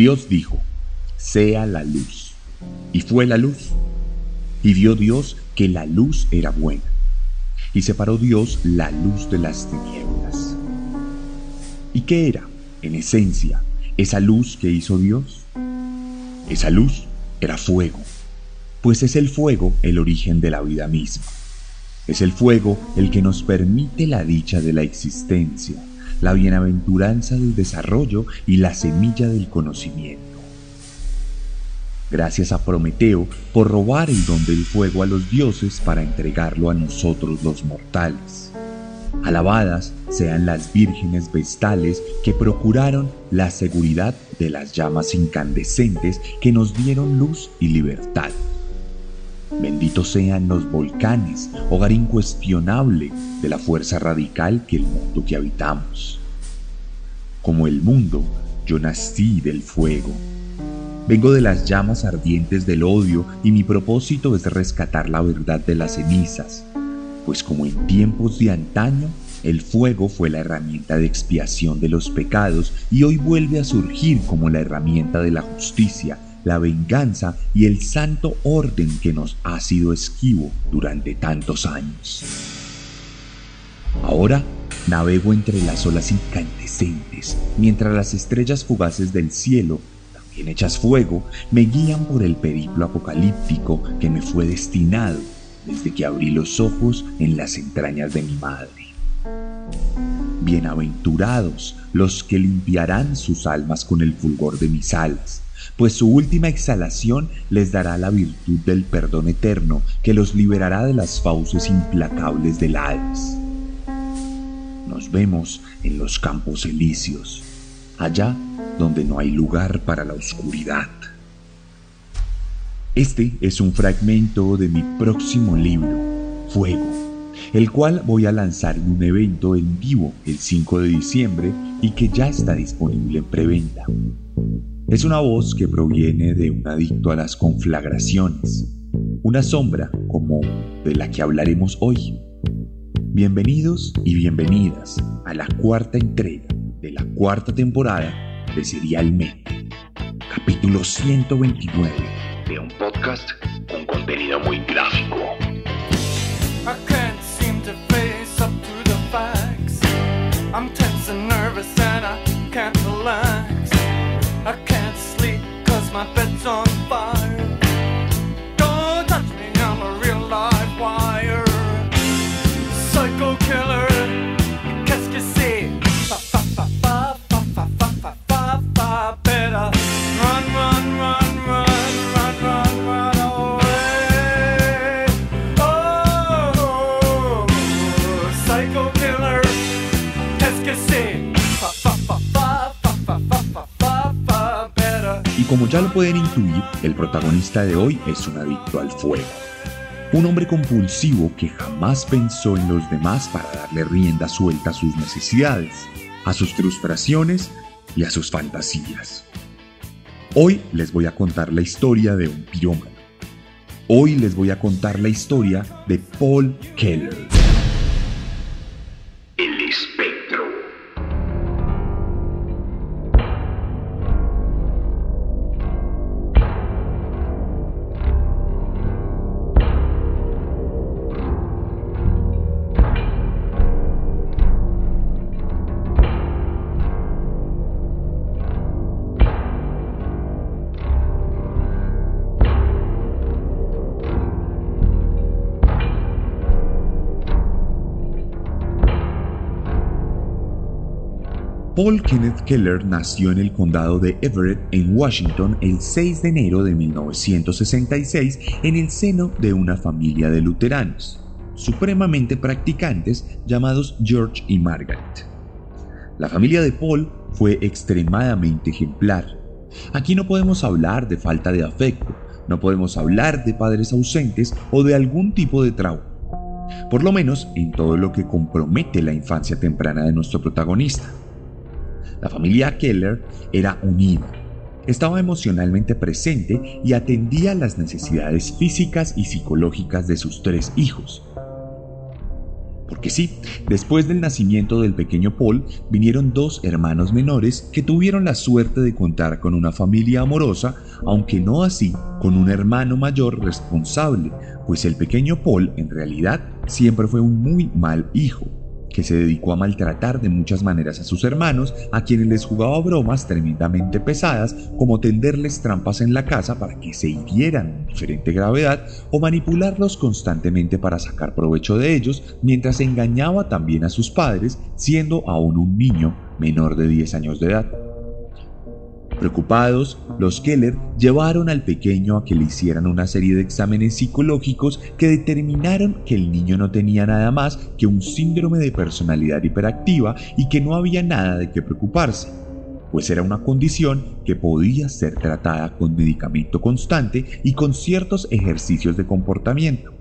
Dios dijo, sea la luz. Y fue la luz. Y vio Dios que la luz era buena. Y separó Dios la luz de las tinieblas. ¿Y qué era, en esencia, esa luz que hizo Dios? Esa luz era fuego, pues es el fuego el origen de la vida misma. Es el fuego el que nos permite la dicha de la existencia la bienaventuranza del desarrollo y la semilla del conocimiento. Gracias a Prometeo por robar el don del fuego a los dioses para entregarlo a nosotros los mortales. Alabadas sean las vírgenes vestales que procuraron la seguridad de las llamas incandescentes que nos dieron luz y libertad. Benditos sean los volcanes, hogar incuestionable de la fuerza radical que el mundo que habitamos. Como el mundo, yo nací del fuego. Vengo de las llamas ardientes del odio y mi propósito es rescatar la verdad de las cenizas, pues como en tiempos de antaño, el fuego fue la herramienta de expiación de los pecados y hoy vuelve a surgir como la herramienta de la justicia la venganza y el santo orden que nos ha sido esquivo durante tantos años. Ahora navego entre las olas incandescentes, mientras las estrellas fugaces del cielo, también hechas fuego, me guían por el periplo apocalíptico que me fue destinado desde que abrí los ojos en las entrañas de mi madre. Bienaventurados los que limpiarán sus almas con el fulgor de mis alas, pues su última exhalación les dará la virtud del perdón eterno que los liberará de las fauces implacables del Hades. Nos vemos en los campos elíseos, allá donde no hay lugar para la oscuridad. Este es un fragmento de mi próximo libro, Fuego el cual voy a lanzar en un evento en vivo el 5 de diciembre y que ya está disponible en preventa. Es una voz que proviene de un adicto a las conflagraciones, una sombra como de la que hablaremos hoy. Bienvenidos y bienvenidas a la cuarta entrega de la cuarta temporada de Serialmente, capítulo 129 de un podcast con contenido muy gráfico. Como ya lo pueden intuir, el protagonista de hoy es un adicto al fuego. Un hombre compulsivo que jamás pensó en los demás para darle rienda suelta a sus necesidades, a sus frustraciones y a sus fantasías. Hoy les voy a contar la historia de un pirómano. Hoy les voy a contar la historia de Paul Keller. Paul Kenneth Keller nació en el condado de Everett, en Washington, el 6 de enero de 1966 en el seno de una familia de luteranos, supremamente practicantes llamados George y Margaret. La familia de Paul fue extremadamente ejemplar. Aquí no podemos hablar de falta de afecto, no podemos hablar de padres ausentes o de algún tipo de trauma, por lo menos en todo lo que compromete la infancia temprana de nuestro protagonista. La familia Keller era unida, estaba emocionalmente presente y atendía las necesidades físicas y psicológicas de sus tres hijos, porque sí, después del nacimiento del pequeño Paul vinieron dos hermanos menores que tuvieron la suerte de contar con una familia amorosa, aunque no así con un hermano mayor responsable, pues el pequeño Paul en realidad siempre fue un muy mal hijo que se dedicó a maltratar de muchas maneras a sus hermanos, a quienes les jugaba bromas tremendamente pesadas, como tenderles trampas en la casa para que se hirieran en diferente gravedad, o manipularlos constantemente para sacar provecho de ellos, mientras engañaba también a sus padres, siendo aún un niño menor de 10 años de edad. Preocupados, los Keller llevaron al pequeño a que le hicieran una serie de exámenes psicológicos que determinaron que el niño no tenía nada más que un síndrome de personalidad hiperactiva y que no había nada de qué preocuparse, pues era una condición que podía ser tratada con medicamento constante y con ciertos ejercicios de comportamiento.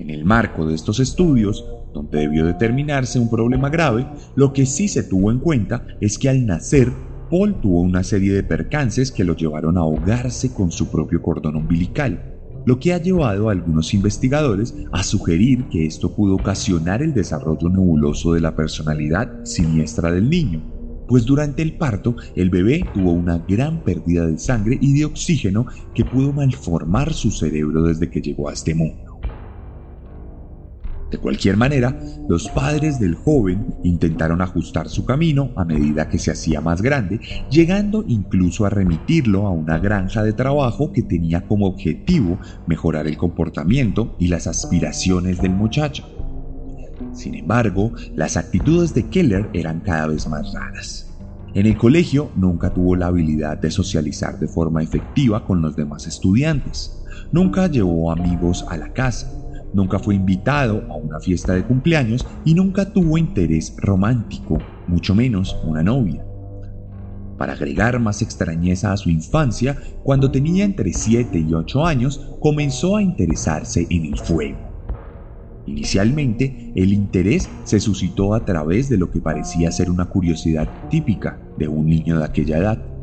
En el marco de estos estudios, donde debió determinarse un problema grave, lo que sí se tuvo en cuenta es que al nacer Paul tuvo una serie de percances que lo llevaron a ahogarse con su propio cordón umbilical, lo que ha llevado a algunos investigadores a sugerir que esto pudo ocasionar el desarrollo nebuloso de la personalidad siniestra del niño, pues durante el parto el bebé tuvo una gran pérdida de sangre y de oxígeno que pudo malformar su cerebro desde que llegó a este mundo. De cualquier manera, los padres del joven intentaron ajustar su camino a medida que se hacía más grande, llegando incluso a remitirlo a una granja de trabajo que tenía como objetivo mejorar el comportamiento y las aspiraciones del muchacho. Sin embargo, las actitudes de Keller eran cada vez más raras. En el colegio nunca tuvo la habilidad de socializar de forma efectiva con los demás estudiantes. Nunca llevó amigos a la casa nunca fue invitado a una fiesta de cumpleaños y nunca tuvo interés romántico, mucho menos una novia. Para agregar más extrañeza a su infancia, cuando tenía entre 7 y 8 años, comenzó a interesarse en el fuego. Inicialmente, el interés se suscitó a través de lo que parecía ser una curiosidad típica de un niño de aquella edad.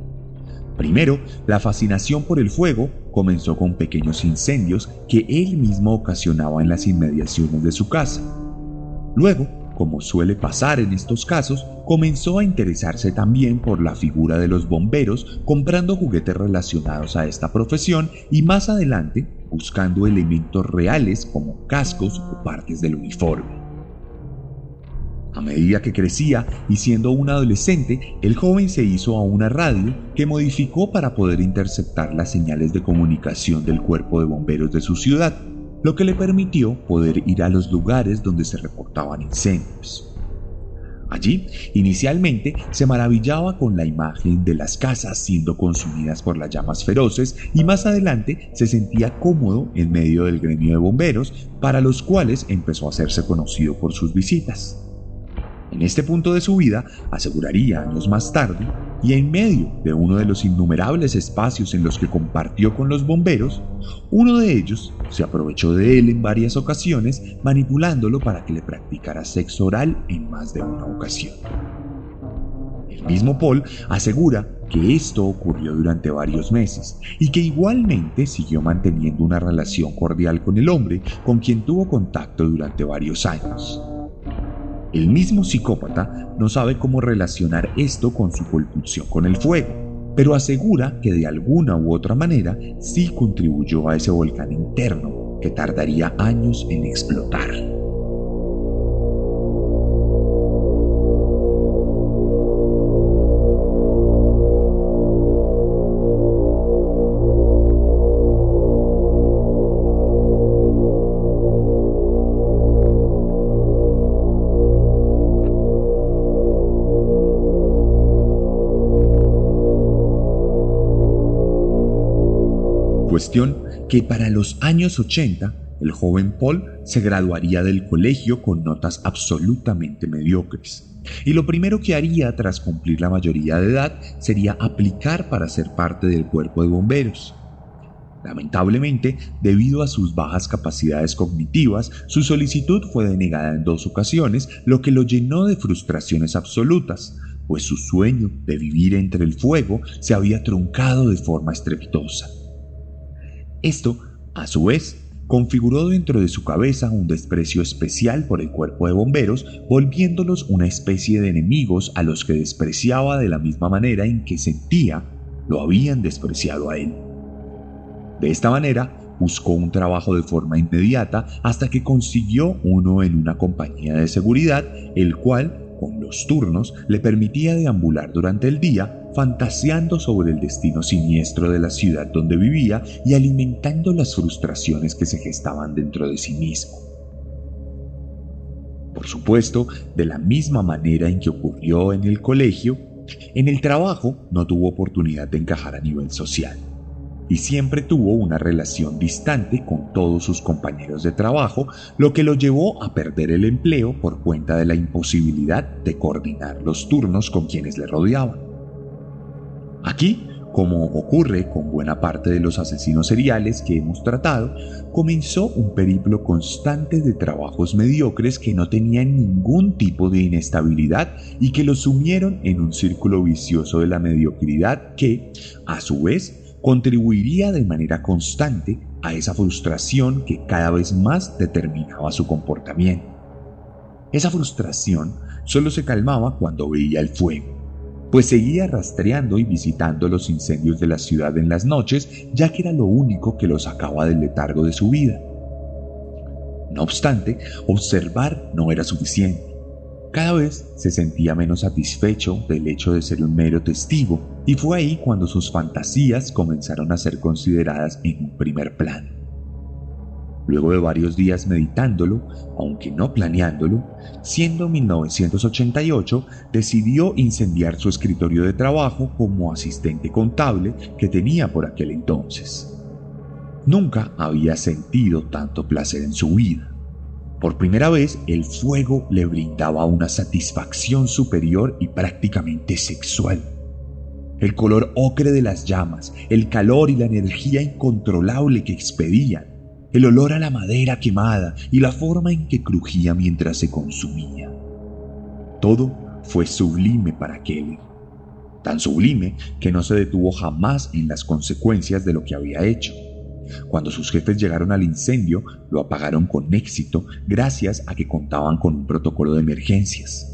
Primero, la fascinación por el fuego comenzó con pequeños incendios que él mismo ocasionaba en las inmediaciones de su casa. Luego, como suele pasar en estos casos, comenzó a interesarse también por la figura de los bomberos, comprando juguetes relacionados a esta profesión y más adelante buscando elementos reales como cascos o partes del uniforme. A medida que crecía y siendo un adolescente, el joven se hizo a una radio que modificó para poder interceptar las señales de comunicación del cuerpo de bomberos de su ciudad, lo que le permitió poder ir a los lugares donde se reportaban incendios. Allí, inicialmente, se maravillaba con la imagen de las casas siendo consumidas por las llamas feroces y más adelante se sentía cómodo en medio del gremio de bomberos, para los cuales empezó a hacerse conocido por sus visitas. En este punto de su vida, aseguraría años más tarde, y en medio de uno de los innumerables espacios en los que compartió con los bomberos, uno de ellos se aprovechó de él en varias ocasiones, manipulándolo para que le practicara sexo oral en más de una ocasión. El mismo Paul asegura que esto ocurrió durante varios meses y que igualmente siguió manteniendo una relación cordial con el hombre con quien tuvo contacto durante varios años. El mismo psicópata no sabe cómo relacionar esto con su compulsión con el fuego, pero asegura que de alguna u otra manera sí contribuyó a ese volcán interno que tardaría años en explotar. Que para los años 80 el joven Paul se graduaría del colegio con notas absolutamente mediocres. Y lo primero que haría tras cumplir la mayoría de edad sería aplicar para ser parte del cuerpo de bomberos. Lamentablemente, debido a sus bajas capacidades cognitivas, su solicitud fue denegada en dos ocasiones, lo que lo llenó de frustraciones absolutas, pues su sueño de vivir entre el fuego se había truncado de forma estrepitosa. Esto, a su vez, configuró dentro de su cabeza un desprecio especial por el cuerpo de bomberos, volviéndolos una especie de enemigos a los que despreciaba de la misma manera en que sentía lo habían despreciado a él. De esta manera, buscó un trabajo de forma inmediata hasta que consiguió uno en una compañía de seguridad, el cual con los turnos le permitía deambular durante el día fantaseando sobre el destino siniestro de la ciudad donde vivía y alimentando las frustraciones que se gestaban dentro de sí mismo. Por supuesto, de la misma manera en que ocurrió en el colegio, en el trabajo no tuvo oportunidad de encajar a nivel social y siempre tuvo una relación distante con todos sus compañeros de trabajo, lo que lo llevó a perder el empleo por cuenta de la imposibilidad de coordinar los turnos con quienes le rodeaban. Aquí, como ocurre con buena parte de los asesinos seriales que hemos tratado, comenzó un periplo constante de trabajos mediocres que no tenían ningún tipo de inestabilidad y que lo sumieron en un círculo vicioso de la mediocridad que, a su vez, contribuiría de manera constante a esa frustración que cada vez más determinaba su comportamiento. Esa frustración solo se calmaba cuando veía el fuego, pues seguía rastreando y visitando los incendios de la ciudad en las noches, ya que era lo único que lo sacaba del letargo de su vida. No obstante, observar no era suficiente. Cada vez se sentía menos satisfecho del hecho de ser un mero testigo y fue ahí cuando sus fantasías comenzaron a ser consideradas en un primer plano. Luego de varios días meditándolo, aunque no planeándolo, siendo 1988, decidió incendiar su escritorio de trabajo como asistente contable que tenía por aquel entonces. Nunca había sentido tanto placer en su vida. Por primera vez, el fuego le brindaba una satisfacción superior y prácticamente sexual. El color ocre de las llamas, el calor y la energía incontrolable que expedían, el olor a la madera quemada y la forma en que crujía mientras se consumía. Todo fue sublime para Kelly, tan sublime que no se detuvo jamás en las consecuencias de lo que había hecho. Cuando sus jefes llegaron al incendio, lo apagaron con éxito gracias a que contaban con un protocolo de emergencias.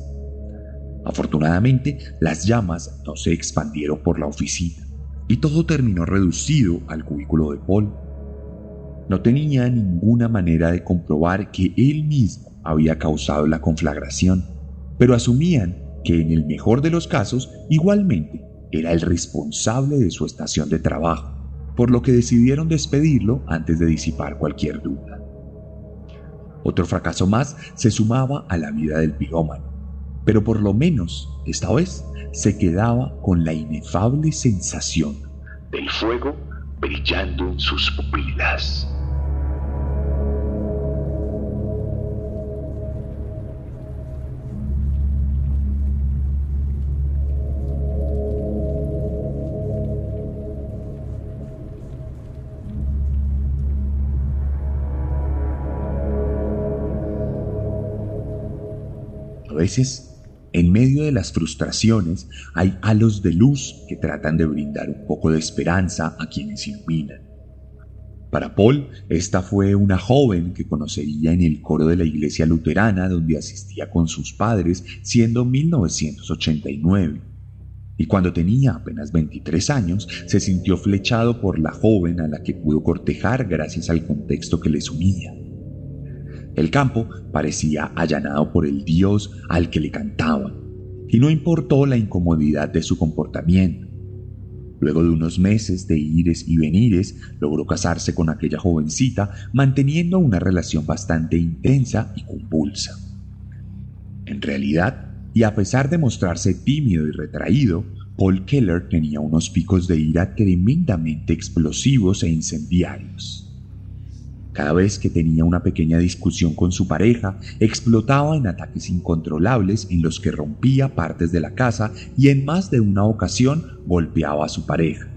Afortunadamente, las llamas no se expandieron por la oficina y todo terminó reducido al cubículo de Paul. No tenía ninguna manera de comprobar que él mismo había causado la conflagración, pero asumían que en el mejor de los casos igualmente era el responsable de su estación de trabajo por lo que decidieron despedirlo antes de disipar cualquier duda. Otro fracaso más se sumaba a la vida del pirómano, pero por lo menos, esta vez, se quedaba con la inefable sensación del fuego brillando en sus pupilas. Veces, en medio de las frustraciones, hay halos de luz que tratan de brindar un poco de esperanza a quienes iluminan. Para Paul, esta fue una joven que conocería en el coro de la iglesia luterana donde asistía con sus padres, siendo 1989. Y cuando tenía apenas 23 años, se sintió flechado por la joven a la que pudo cortejar gracias al contexto que les unía. El campo parecía allanado por el dios al que le cantaban, y no importó la incomodidad de su comportamiento. Luego de unos meses de ires y venires, logró casarse con aquella jovencita, manteniendo una relación bastante intensa y convulsa. En realidad, y a pesar de mostrarse tímido y retraído, Paul Keller tenía unos picos de ira tremendamente explosivos e incendiarios. Cada vez que tenía una pequeña discusión con su pareja, explotaba en ataques incontrolables en los que rompía partes de la casa y en más de una ocasión golpeaba a su pareja.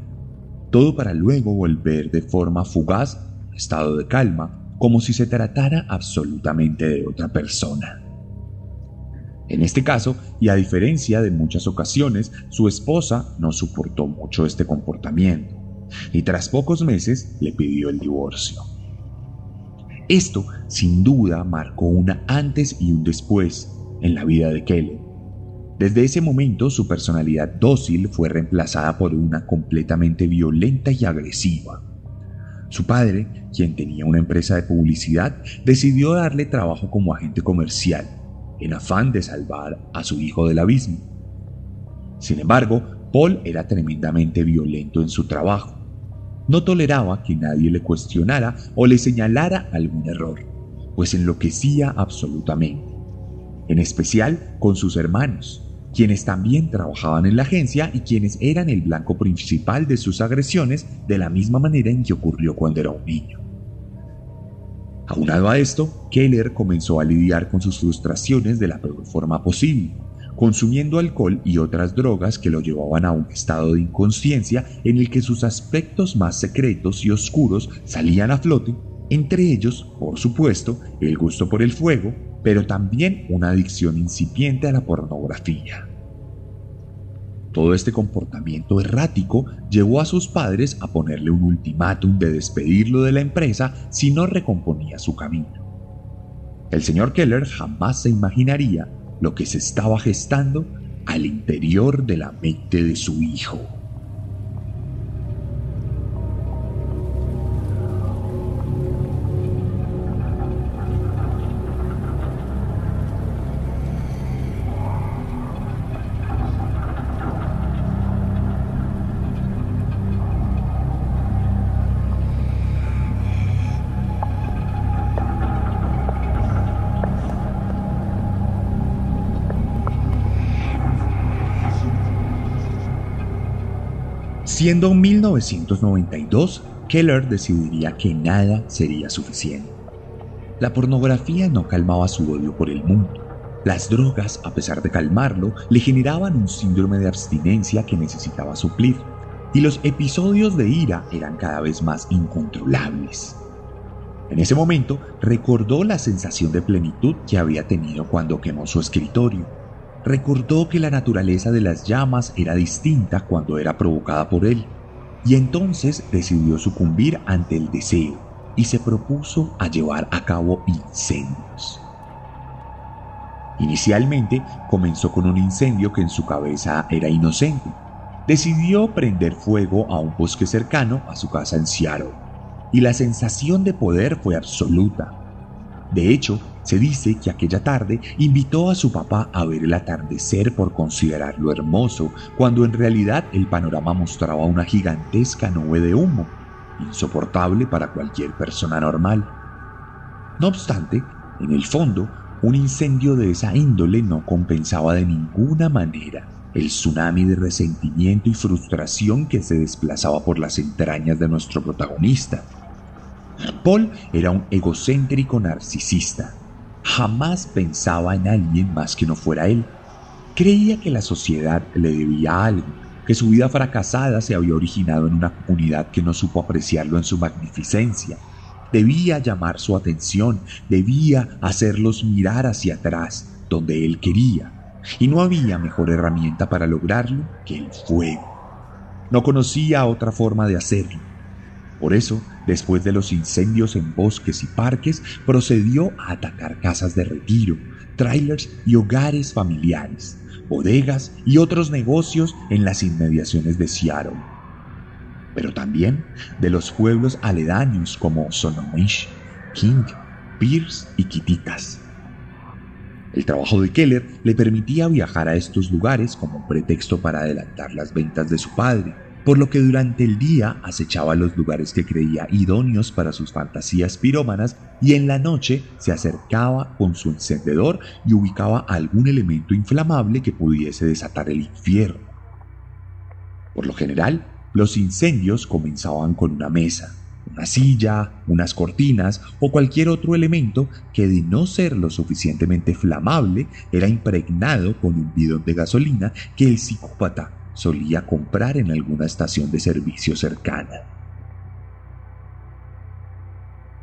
Todo para luego volver de forma fugaz a estado de calma, como si se tratara absolutamente de otra persona. En este caso, y a diferencia de muchas ocasiones, su esposa no soportó mucho este comportamiento y tras pocos meses le pidió el divorcio. Esto, sin duda, marcó una antes y un después en la vida de Kelly. Desde ese momento su personalidad dócil fue reemplazada por una completamente violenta y agresiva. Su padre, quien tenía una empresa de publicidad, decidió darle trabajo como agente comercial en afán de salvar a su hijo del abismo. Sin embargo, Paul era tremendamente violento en su trabajo. No toleraba que nadie le cuestionara o le señalara algún error, pues enloquecía absolutamente, en especial con sus hermanos, quienes también trabajaban en la agencia y quienes eran el blanco principal de sus agresiones de la misma manera en que ocurrió cuando era un niño. Aunado a esto, Keller comenzó a lidiar con sus frustraciones de la peor forma posible, consumiendo alcohol y otras drogas que lo llevaban a un estado de inconsciencia en el que sus aspectos más secretos y oscuros salían a flote, entre ellos, por supuesto, el gusto por el fuego, pero también una adicción incipiente a la pornografía. Todo este comportamiento errático llevó a sus padres a ponerle un ultimátum de despedirlo de la empresa si no recomponía su camino. El señor Keller jamás se imaginaría lo que se estaba gestando al interior de la mente de su hijo. Siendo 1992, Keller decidiría que nada sería suficiente. La pornografía no calmaba su odio por el mundo. Las drogas, a pesar de calmarlo, le generaban un síndrome de abstinencia que necesitaba suplir, y los episodios de ira eran cada vez más incontrolables. En ese momento recordó la sensación de plenitud que había tenido cuando quemó su escritorio recordó que la naturaleza de las llamas era distinta cuando era provocada por él, y entonces decidió sucumbir ante el deseo y se propuso a llevar a cabo incendios. Inicialmente comenzó con un incendio que en su cabeza era inocente. Decidió prender fuego a un bosque cercano a su casa en Seattle, y la sensación de poder fue absoluta. De hecho, se dice que aquella tarde invitó a su papá a ver el atardecer por considerarlo hermoso, cuando en realidad el panorama mostraba una gigantesca nube de humo, insoportable para cualquier persona normal. No obstante, en el fondo, un incendio de esa índole no compensaba de ninguna manera el tsunami de resentimiento y frustración que se desplazaba por las entrañas de nuestro protagonista. Paul era un egocéntrico narcisista, Jamás pensaba en alguien más que no fuera él. Creía que la sociedad le debía algo, que su vida fracasada se había originado en una comunidad que no supo apreciarlo en su magnificencia. Debía llamar su atención, debía hacerlos mirar hacia atrás, donde él quería. Y no había mejor herramienta para lograrlo que el fuego. No conocía otra forma de hacerlo. Por eso, después de los incendios en bosques y parques, procedió a atacar casas de retiro, trailers y hogares familiares, bodegas y otros negocios en las inmediaciones de Seattle. Pero también de los pueblos aledaños como Sonomish, King, Pierce y Quititas. El trabajo de Keller le permitía viajar a estos lugares como pretexto para adelantar las ventas de su padre por lo que durante el día acechaba los lugares que creía idóneos para sus fantasías pirómanas y en la noche se acercaba con su encendedor y ubicaba algún elemento inflamable que pudiese desatar el infierno. Por lo general, los incendios comenzaban con una mesa, una silla, unas cortinas o cualquier otro elemento que de no ser lo suficientemente flamable era impregnado con un bidón de gasolina que el psicópata solía comprar en alguna estación de servicio cercana.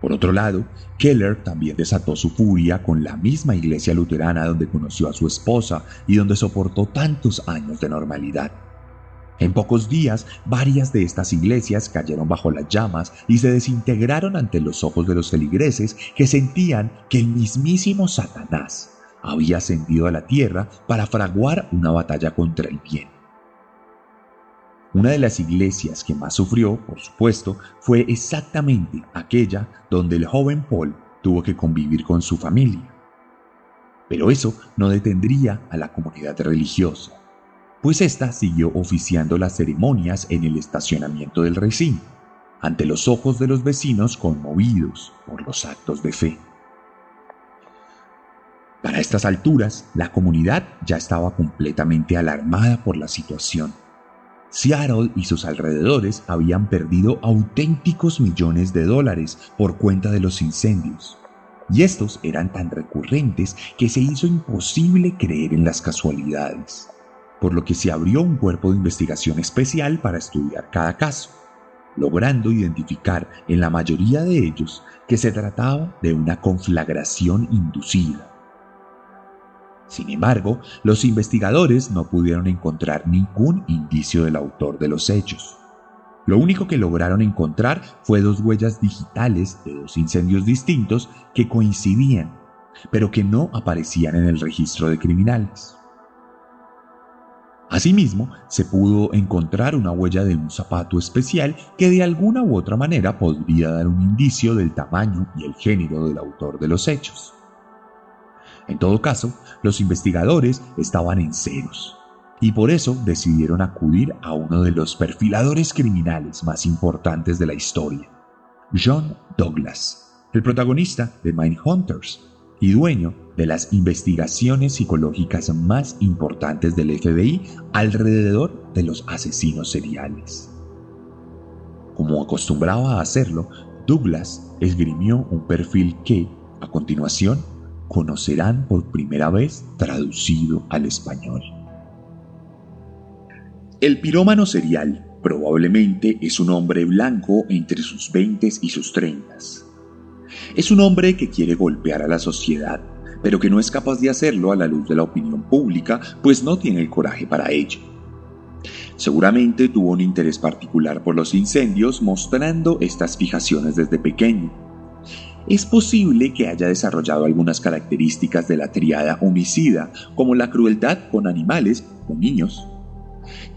Por otro lado, Keller también desató su furia con la misma iglesia luterana donde conoció a su esposa y donde soportó tantos años de normalidad. En pocos días, varias de estas iglesias cayeron bajo las llamas y se desintegraron ante los ojos de los feligreses que sentían que el mismísimo Satanás había ascendido a la tierra para fraguar una batalla contra el bien. Una de las iglesias que más sufrió, por supuesto, fue exactamente aquella donde el joven Paul tuvo que convivir con su familia. Pero eso no detendría a la comunidad religiosa pues ésta siguió oficiando las ceremonias en el estacionamiento del recinto, ante los ojos de los vecinos conmovidos por los actos de fe. Para estas alturas, la comunidad ya estaba completamente alarmada por la situación. Seattle y sus alrededores habían perdido auténticos millones de dólares por cuenta de los incendios, y estos eran tan recurrentes que se hizo imposible creer en las casualidades por lo que se abrió un cuerpo de investigación especial para estudiar cada caso, logrando identificar en la mayoría de ellos que se trataba de una conflagración inducida. Sin embargo, los investigadores no pudieron encontrar ningún indicio del autor de los hechos. Lo único que lograron encontrar fue dos huellas digitales de dos incendios distintos que coincidían, pero que no aparecían en el registro de criminales. Asimismo, se pudo encontrar una huella de un zapato especial que de alguna u otra manera podría dar un indicio del tamaño y el género del autor de los hechos. En todo caso, los investigadores estaban en ceros y por eso decidieron acudir a uno de los perfiladores criminales más importantes de la historia, John Douglas, el protagonista de Mindhunters y dueño de las investigaciones psicológicas más importantes del FBI alrededor de los asesinos seriales. Como acostumbraba a hacerlo, Douglas esgrimió un perfil que, a continuación, conocerán por primera vez traducido al español. El pirómano serial probablemente es un hombre blanco entre sus 20 y sus 30. Es un hombre que quiere golpear a la sociedad pero que no es capaz de hacerlo a la luz de la opinión pública, pues no tiene el coraje para ello. Seguramente tuvo un interés particular por los incendios, mostrando estas fijaciones desde pequeño. Es posible que haya desarrollado algunas características de la triada homicida, como la crueldad con animales o niños,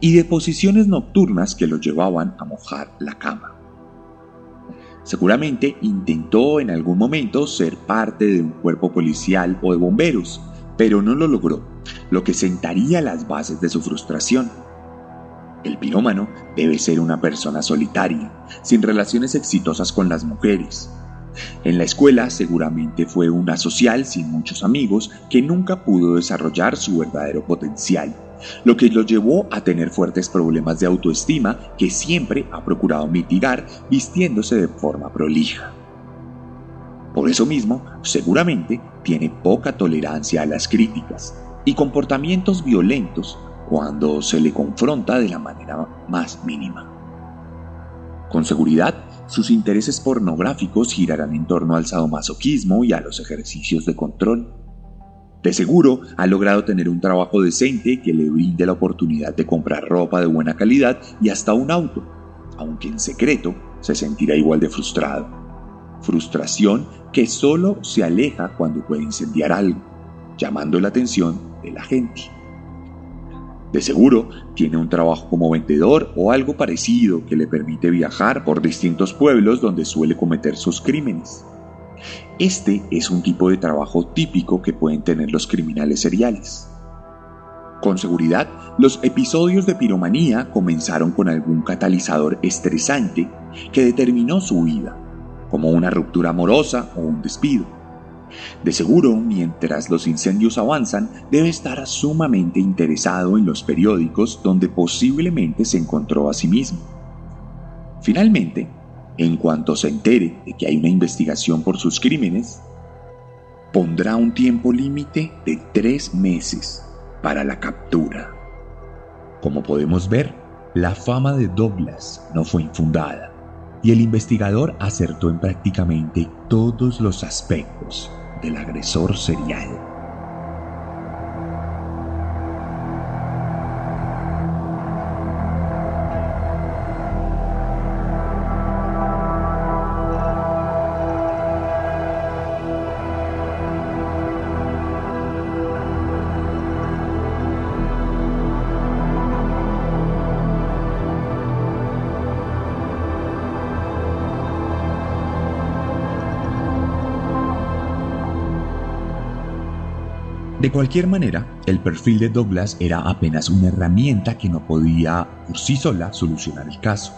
y de posiciones nocturnas que lo llevaban a mojar la cama. Seguramente intentó en algún momento ser parte de un cuerpo policial o de bomberos, pero no lo logró, lo que sentaría las bases de su frustración. El pirómano debe ser una persona solitaria, sin relaciones exitosas con las mujeres. En la escuela seguramente fue una social sin muchos amigos que nunca pudo desarrollar su verdadero potencial lo que lo llevó a tener fuertes problemas de autoestima que siempre ha procurado mitigar vistiéndose de forma prolija. Por eso mismo, seguramente tiene poca tolerancia a las críticas y comportamientos violentos cuando se le confronta de la manera más mínima. Con seguridad, sus intereses pornográficos girarán en torno al sadomasoquismo y a los ejercicios de control. De seguro ha logrado tener un trabajo decente que le brinde la oportunidad de comprar ropa de buena calidad y hasta un auto, aunque en secreto se sentirá igual de frustrado. Frustración que solo se aleja cuando puede incendiar algo, llamando la atención de la gente. De seguro tiene un trabajo como vendedor o algo parecido que le permite viajar por distintos pueblos donde suele cometer sus crímenes. Este es un tipo de trabajo típico que pueden tener los criminales seriales. Con seguridad, los episodios de piromanía comenzaron con algún catalizador estresante que determinó su vida, como una ruptura amorosa o un despido. De seguro, mientras los incendios avanzan, debe estar sumamente interesado en los periódicos donde posiblemente se encontró a sí mismo. Finalmente, en cuanto se entere de que hay una investigación por sus crímenes, pondrá un tiempo límite de tres meses para la captura. Como podemos ver, la fama de Douglas no fue infundada y el investigador acertó en prácticamente todos los aspectos del agresor serial. De cualquier manera, el perfil de Douglas era apenas una herramienta que no podía por sí sola solucionar el caso.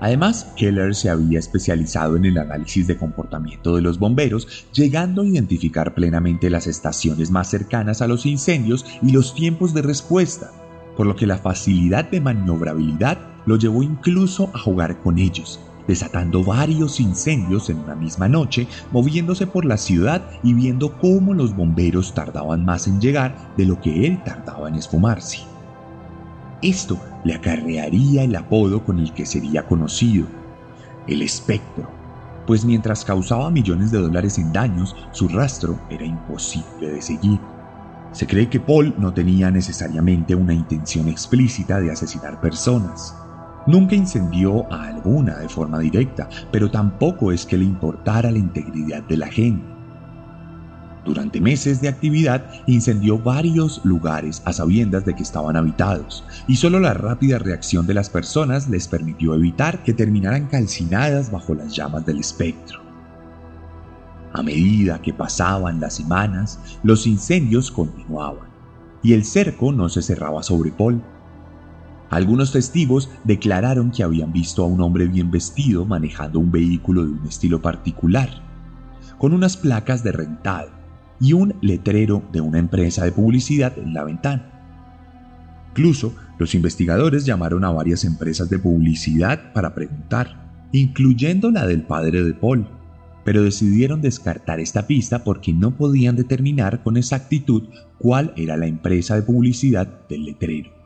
Además, Keller se había especializado en el análisis de comportamiento de los bomberos, llegando a identificar plenamente las estaciones más cercanas a los incendios y los tiempos de respuesta, por lo que la facilidad de maniobrabilidad lo llevó incluso a jugar con ellos, desatando varios incendios en una misma noche, moviéndose por la ciudad y viendo cómo los bomberos tardaban más en llegar de lo que él tardaba en esfumarse. Esto le acarrearía el apodo con el que sería conocido, el espectro, pues mientras causaba millones de dólares en daños, su rastro era imposible de seguir. Se cree que Paul no tenía necesariamente una intención explícita de asesinar personas. Nunca incendió a alguna de forma directa, pero tampoco es que le importara la integridad de la gente. Durante meses de actividad incendió varios lugares a sabiendas de que estaban habitados, y solo la rápida reacción de las personas les permitió evitar que terminaran calcinadas bajo las llamas del espectro. A medida que pasaban las semanas, los incendios continuaban, y el cerco no se cerraba sobre Paul. Algunos testigos declararon que habían visto a un hombre bien vestido manejando un vehículo de un estilo particular, con unas placas de rentado y un letrero de una empresa de publicidad en la ventana. Incluso los investigadores llamaron a varias empresas de publicidad para preguntar, incluyendo la del padre de Paul, pero decidieron descartar esta pista porque no podían determinar con exactitud cuál era la empresa de publicidad del letrero.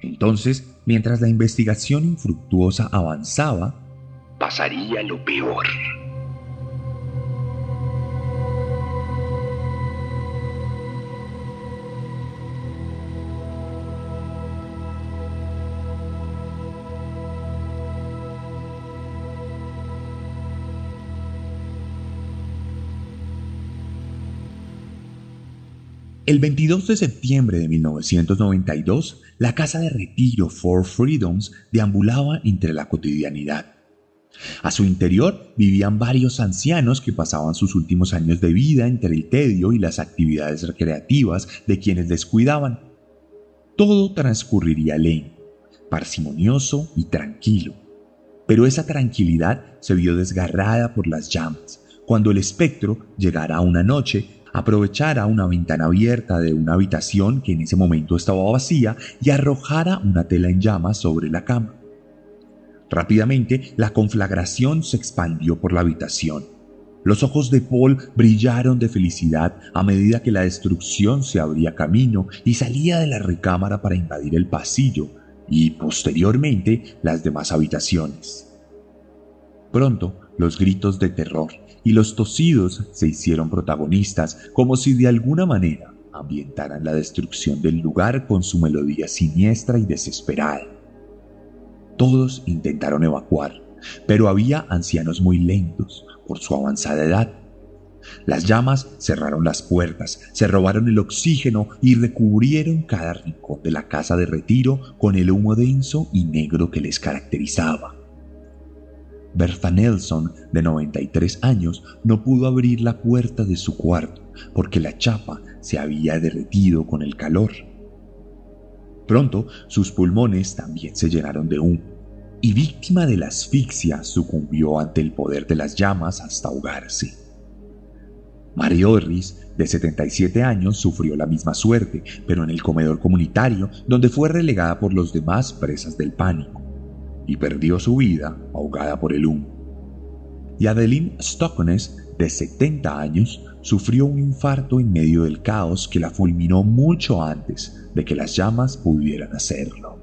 Entonces, mientras la investigación infructuosa avanzaba, pasaría lo peor. El 22 de septiembre de 1992, la casa de retiro Four Freedoms deambulaba entre la cotidianidad. A su interior vivían varios ancianos que pasaban sus últimos años de vida entre el tedio y las actividades recreativas de quienes les cuidaban. Todo transcurriría lento, parsimonioso y tranquilo. Pero esa tranquilidad se vio desgarrada por las llamas, cuando el espectro llegara una noche aprovechara una ventana abierta de una habitación que en ese momento estaba vacía y arrojara una tela en llamas sobre la cama. Rápidamente la conflagración se expandió por la habitación. Los ojos de Paul brillaron de felicidad a medida que la destrucción se abría camino y salía de la recámara para invadir el pasillo y posteriormente las demás habitaciones. Pronto los gritos de terror y los tosidos se hicieron protagonistas como si de alguna manera ambientaran la destrucción del lugar con su melodía siniestra y desesperada. Todos intentaron evacuar, pero había ancianos muy lentos por su avanzada edad. Las llamas cerraron las puertas, se robaron el oxígeno y recubrieron cada rincón de la casa de retiro con el humo denso y negro que les caracterizaba. Bertha Nelson, de 93 años, no pudo abrir la puerta de su cuarto porque la chapa se había derretido con el calor. Pronto sus pulmones también se llenaron de humo y víctima de la asfixia sucumbió ante el poder de las llamas hasta ahogarse. Mary Orris, de 77 años, sufrió la misma suerte, pero en el comedor comunitario, donde fue relegada por los demás presas del pánico, y perdió su vida ahogada por el humo. Y Adeline Stockness, de 70 años, sufrió un infarto en medio del caos que la fulminó mucho antes de que las llamas pudieran hacerlo.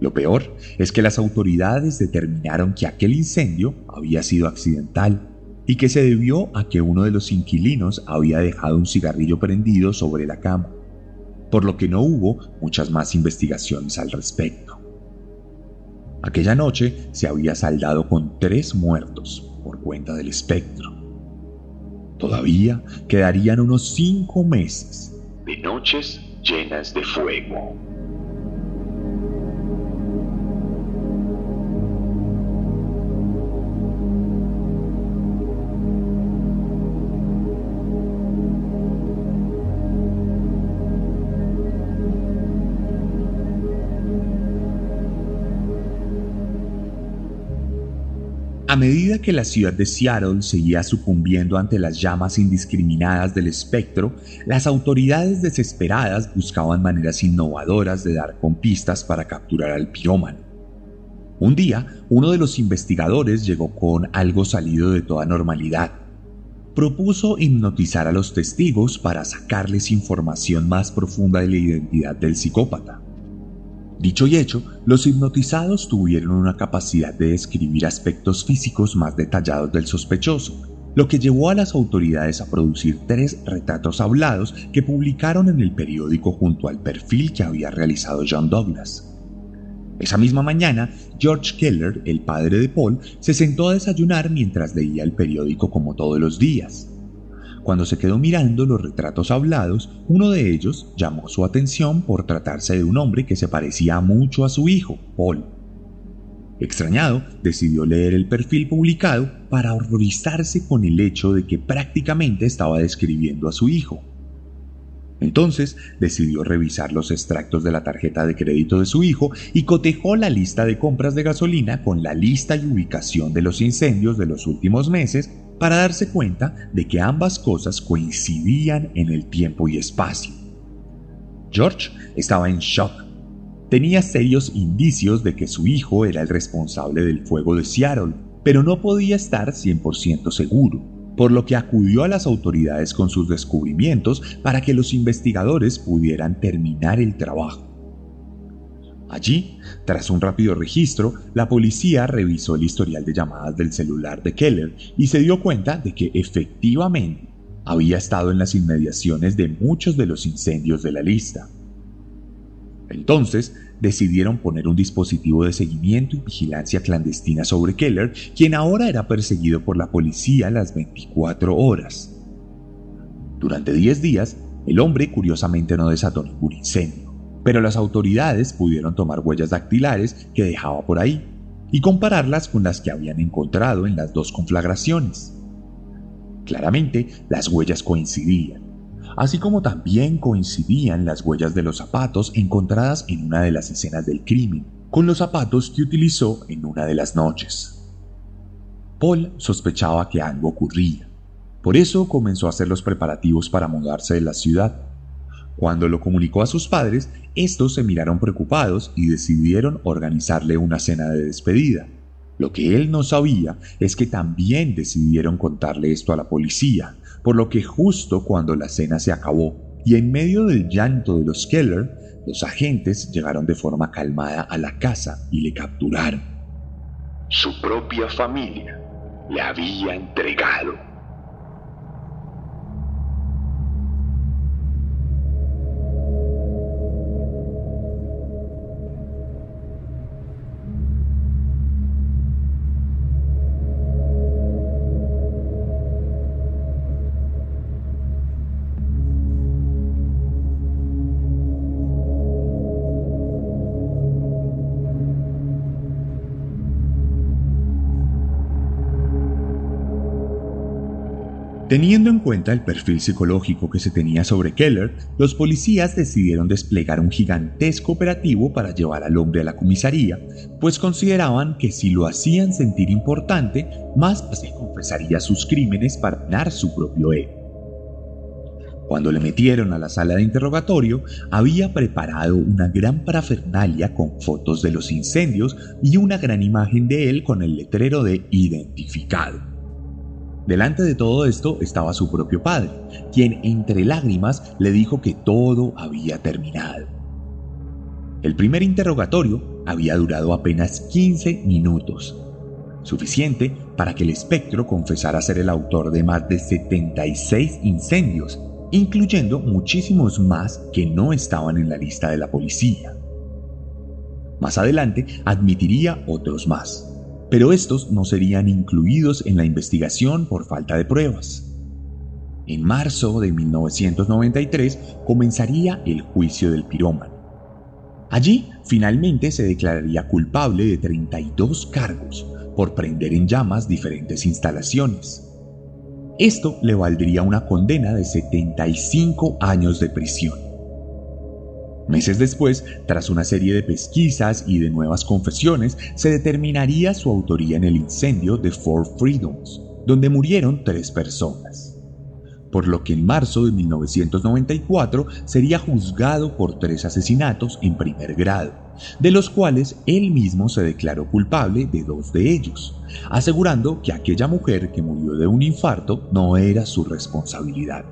Lo peor es que las autoridades determinaron que aquel incendio había sido accidental y que se debió a que uno de los inquilinos había dejado un cigarrillo prendido sobre la cama, por lo que no hubo muchas más investigaciones al respecto. Aquella noche se había saldado con tres muertos por cuenta del espectro. Todavía quedarían unos cinco meses de noches llenas de fuego. A medida que la ciudad de Seattle seguía sucumbiendo ante las llamas indiscriminadas del espectro, las autoridades desesperadas buscaban maneras innovadoras de dar con pistas para capturar al pirómano. Un día, uno de los investigadores llegó con algo salido de toda normalidad. Propuso hipnotizar a los testigos para sacarles información más profunda de la identidad del psicópata. Dicho y hecho, los hipnotizados tuvieron una capacidad de describir aspectos físicos más detallados del sospechoso, lo que llevó a las autoridades a producir tres retratos hablados que publicaron en el periódico junto al perfil que había realizado John Douglas. Esa misma mañana, George Keller, el padre de Paul, se sentó a desayunar mientras leía el periódico como todos los días. Cuando se quedó mirando los retratos hablados, uno de ellos llamó su atención por tratarse de un hombre que se parecía mucho a su hijo, Paul. Extrañado, decidió leer el perfil publicado para horrorizarse con el hecho de que prácticamente estaba describiendo a su hijo. Entonces decidió revisar los extractos de la tarjeta de crédito de su hijo y cotejó la lista de compras de gasolina con la lista y ubicación de los incendios de los últimos meses para darse cuenta de que ambas cosas coincidían en el tiempo y espacio. George estaba en shock. Tenía serios indicios de que su hijo era el responsable del fuego de Seattle, pero no podía estar 100% seguro, por lo que acudió a las autoridades con sus descubrimientos para que los investigadores pudieran terminar el trabajo. Allí, tras un rápido registro, la policía revisó el historial de llamadas del celular de Keller y se dio cuenta de que efectivamente había estado en las inmediaciones de muchos de los incendios de la lista. Entonces, decidieron poner un dispositivo de seguimiento y vigilancia clandestina sobre Keller, quien ahora era perseguido por la policía las 24 horas. Durante 10 días, el hombre curiosamente no desató ningún incendio pero las autoridades pudieron tomar huellas dactilares que dejaba por ahí y compararlas con las que habían encontrado en las dos conflagraciones. Claramente, las huellas coincidían, así como también coincidían las huellas de los zapatos encontradas en una de las escenas del crimen, con los zapatos que utilizó en una de las noches. Paul sospechaba que algo ocurría, por eso comenzó a hacer los preparativos para mudarse de la ciudad cuando lo comunicó a sus padres, estos se miraron preocupados y decidieron organizarle una cena de despedida. Lo que él no sabía es que también decidieron contarle esto a la policía, por lo que justo cuando la cena se acabó y en medio del llanto de los Keller, los agentes llegaron de forma calmada a la casa y le capturaron. Su propia familia le había entregado Teniendo en cuenta el perfil psicológico que se tenía sobre Keller, los policías decidieron desplegar un gigantesco operativo para llevar al hombre a la comisaría, pues consideraban que si lo hacían sentir importante, más se confesaría sus crímenes para ganar su propio ego. Cuando le metieron a la sala de interrogatorio, había preparado una gran parafernalia con fotos de los incendios y una gran imagen de él con el letrero de identificado. Delante de todo esto estaba su propio padre, quien entre lágrimas le dijo que todo había terminado. El primer interrogatorio había durado apenas 15 minutos, suficiente para que el espectro confesara ser el autor de más de 76 incendios, incluyendo muchísimos más que no estaban en la lista de la policía. Más adelante admitiría otros más pero estos no serían incluidos en la investigación por falta de pruebas. En marzo de 1993 comenzaría el juicio del pirómano. Allí finalmente se declararía culpable de 32 cargos por prender en llamas diferentes instalaciones. Esto le valdría una condena de 75 años de prisión. Meses después, tras una serie de pesquisas y de nuevas confesiones, se determinaría su autoría en el incendio de Four Freedoms, donde murieron tres personas. Por lo que en marzo de 1994 sería juzgado por tres asesinatos en primer grado, de los cuales él mismo se declaró culpable de dos de ellos, asegurando que aquella mujer que murió de un infarto no era su responsabilidad.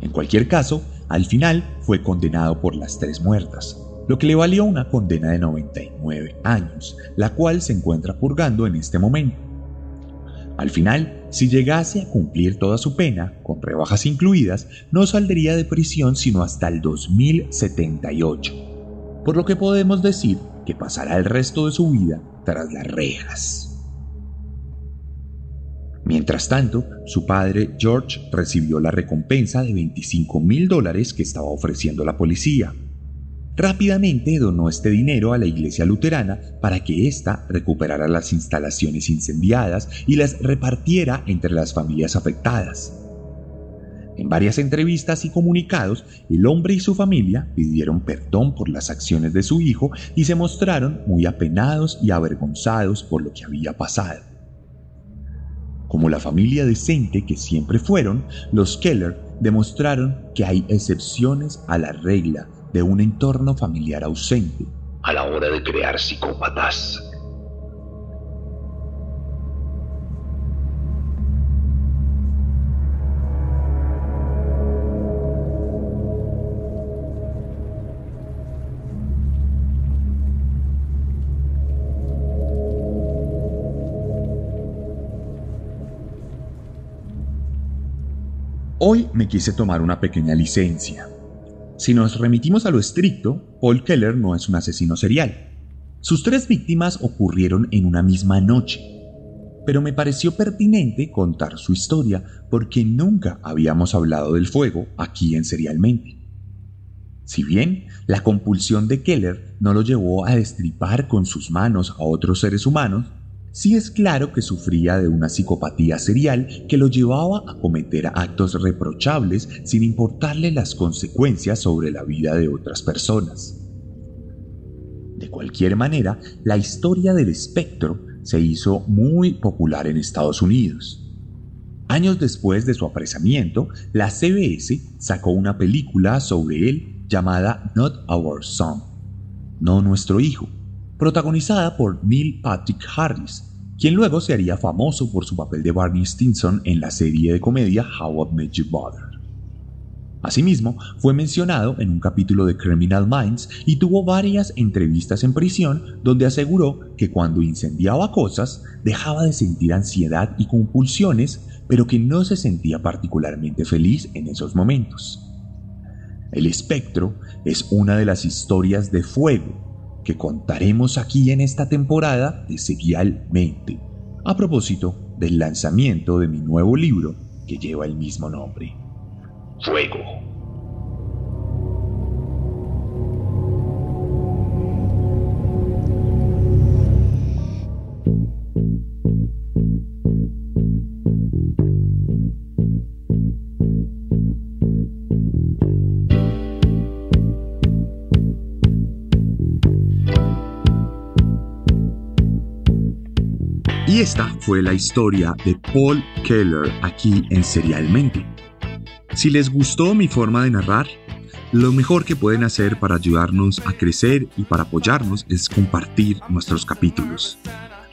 En cualquier caso, al final fue condenado por las tres muertas, lo que le valió una condena de 99 años, la cual se encuentra purgando en este momento. Al final, si llegase a cumplir toda su pena, con rebajas incluidas, no saldría de prisión sino hasta el 2078, por lo que podemos decir que pasará el resto de su vida tras las rejas. Mientras tanto, su padre George recibió la recompensa de 25 mil dólares que estaba ofreciendo la policía. Rápidamente donó este dinero a la iglesia luterana para que ésta recuperara las instalaciones incendiadas y las repartiera entre las familias afectadas. En varias entrevistas y comunicados, el hombre y su familia pidieron perdón por las acciones de su hijo y se mostraron muy apenados y avergonzados por lo que había pasado. Como la familia decente que siempre fueron, los Keller demostraron que hay excepciones a la regla de un entorno familiar ausente a la hora de crear psicópatas. Hoy me quise tomar una pequeña licencia. Si nos remitimos a lo estricto, Paul Keller no es un asesino serial. Sus tres víctimas ocurrieron en una misma noche, pero me pareció pertinente contar su historia porque nunca habíamos hablado del fuego aquí en Serialmente. Si bien la compulsión de Keller no lo llevó a destripar con sus manos a otros seres humanos, sí es claro que sufría de una psicopatía serial que lo llevaba a cometer actos reprochables sin importarle las consecuencias sobre la vida de otras personas. De cualquier manera, la historia del espectro se hizo muy popular en Estados Unidos. Años después de su apresamiento, la CBS sacó una película sobre él llamada Not Our Son, No Nuestro Hijo, protagonizada por Neil Patrick Harris, quien luego se haría famoso por su papel de Barney Stinson en la serie de comedia How I Met Your Mother. Asimismo, fue mencionado en un capítulo de Criminal Minds y tuvo varias entrevistas en prisión donde aseguró que cuando incendiaba cosas dejaba de sentir ansiedad y compulsiones, pero que no se sentía particularmente feliz en esos momentos. El espectro es una de las historias de fuego que contaremos aquí en esta temporada de Serialmente, a propósito del lanzamiento de mi nuevo libro que lleva el mismo nombre. Fuego. Esta fue la historia de Paul Keller aquí en Serialmente. Si les gustó mi forma de narrar, lo mejor que pueden hacer para ayudarnos a crecer y para apoyarnos es compartir nuestros capítulos.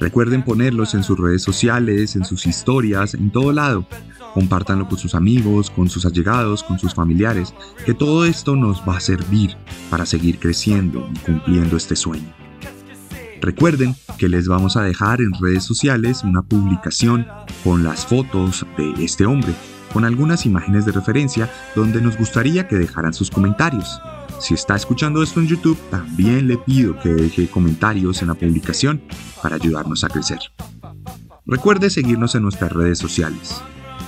Recuerden ponerlos en sus redes sociales, en sus historias, en todo lado. Compártanlo con sus amigos, con sus allegados, con sus familiares, que todo esto nos va a servir para seguir creciendo y cumpliendo este sueño. Recuerden que les vamos a dejar en redes sociales una publicación con las fotos de este hombre con algunas imágenes de referencia donde nos gustaría que dejaran sus comentarios. Si está escuchando esto en YouTube, también le pido que deje comentarios en la publicación para ayudarnos a crecer. Recuerde seguirnos en nuestras redes sociales.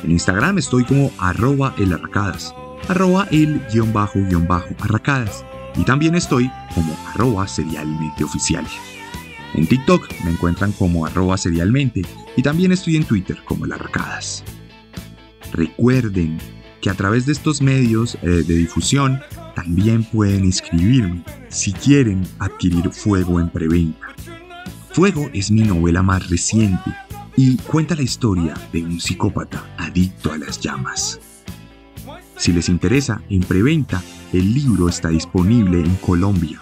En Instagram estoy como arroba elarracadas, arroba el guion bajo guion bajo arracadas y también estoy como arroba serialmente oficial. En TikTok me encuentran como arroba serialmente y también estoy en Twitter como elarracadas. Recuerden que a través de estos medios eh, de difusión también pueden escribirme si quieren adquirir Fuego en preventa. Fuego es mi novela más reciente y cuenta la historia de un psicópata adicto a las llamas. Si les interesa, en preventa el libro está disponible en Colombia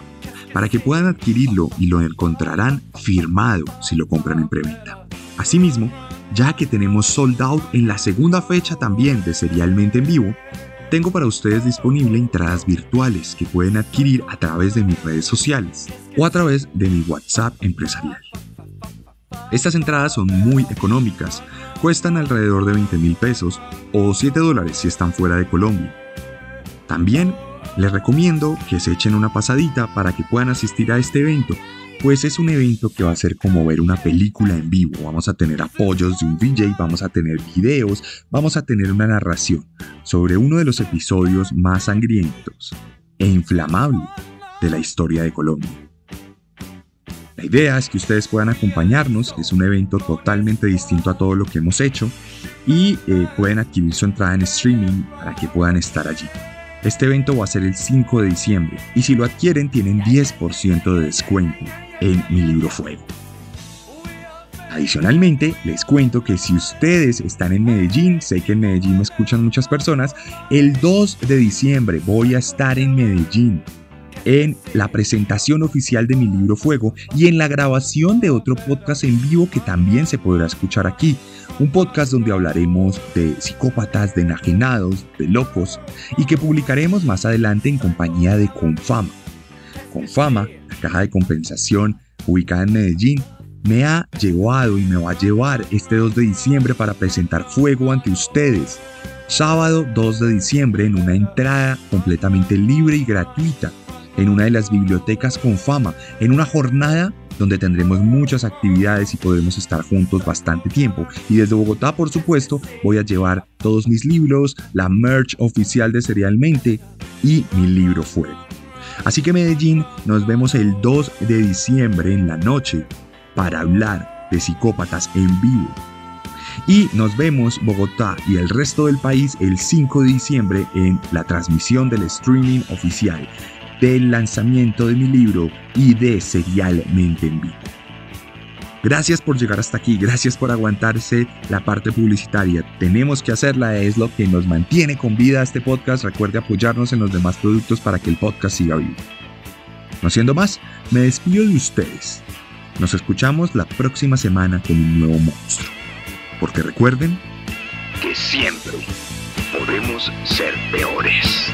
para que puedan adquirirlo y lo encontrarán firmado si lo compran en preventa. Asimismo, ya que tenemos sold out en la segunda fecha también de Serialmente en Vivo, tengo para ustedes disponible entradas virtuales que pueden adquirir a través de mis redes sociales o a través de mi WhatsApp empresarial. Estas entradas son muy económicas, cuestan alrededor de 20 mil pesos o 7 dólares si están fuera de Colombia. También les recomiendo que se echen una pasadita para que puedan asistir a este evento pues es un evento que va a ser como ver una película en vivo. Vamos a tener apoyos de un DJ, vamos a tener videos, vamos a tener una narración sobre uno de los episodios más sangrientos e inflamables de la historia de Colombia. La idea es que ustedes puedan acompañarnos, es un evento totalmente distinto a todo lo que hemos hecho y eh, pueden adquirir su entrada en streaming para que puedan estar allí. Este evento va a ser el 5 de diciembre y si lo adquieren tienen 10% de descuento en mi libro Fuego. Adicionalmente, les cuento que si ustedes están en Medellín, sé que en Medellín me escuchan muchas personas, el 2 de diciembre voy a estar en Medellín en la presentación oficial de mi libro Fuego y en la grabación de otro podcast en vivo que también se podrá escuchar aquí. Un podcast donde hablaremos de psicópatas, de enajenados, de locos y que publicaremos más adelante en compañía de Confama. Confama caja de compensación ubicada en Medellín, me ha llevado y me va a llevar este 2 de diciembre para presentar fuego ante ustedes. Sábado 2 de diciembre en una entrada completamente libre y gratuita en una de las bibliotecas con fama, en una jornada donde tendremos muchas actividades y podremos estar juntos bastante tiempo. Y desde Bogotá, por supuesto, voy a llevar todos mis libros, la merch oficial de Serialmente y mi libro Fuego. Así que Medellín, nos vemos el 2 de diciembre en la noche para hablar de psicópatas en vivo. Y nos vemos Bogotá y el resto del país el 5 de diciembre en la transmisión del streaming oficial del lanzamiento de mi libro y de Serialmente en Vivo. Gracias por llegar hasta aquí, gracias por aguantarse la parte publicitaria. Tenemos que hacerla, es lo que nos mantiene con vida este podcast. Recuerde apoyarnos en los demás productos para que el podcast siga vivo. No siendo más, me despido de ustedes. Nos escuchamos la próxima semana con un nuevo monstruo. Porque recuerden que siempre podemos ser peores.